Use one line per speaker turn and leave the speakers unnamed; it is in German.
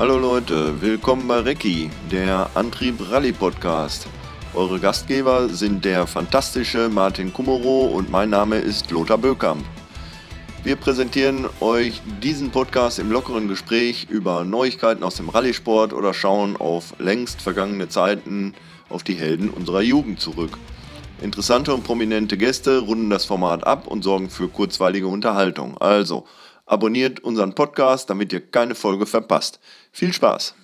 Hallo Leute, willkommen bei Recki, der Antrieb Rallye Podcast. Eure Gastgeber sind der fantastische Martin Kummerow und mein Name ist Lothar Bökamp. Wir präsentieren euch diesen Podcast im lockeren Gespräch über Neuigkeiten aus dem Rallye-Sport oder schauen auf längst vergangene Zeiten auf die Helden unserer Jugend zurück. Interessante und prominente Gäste runden das Format ab und sorgen für kurzweilige Unterhaltung. Also, abonniert unseren Podcast, damit ihr keine Folge verpasst. Viel Spaß!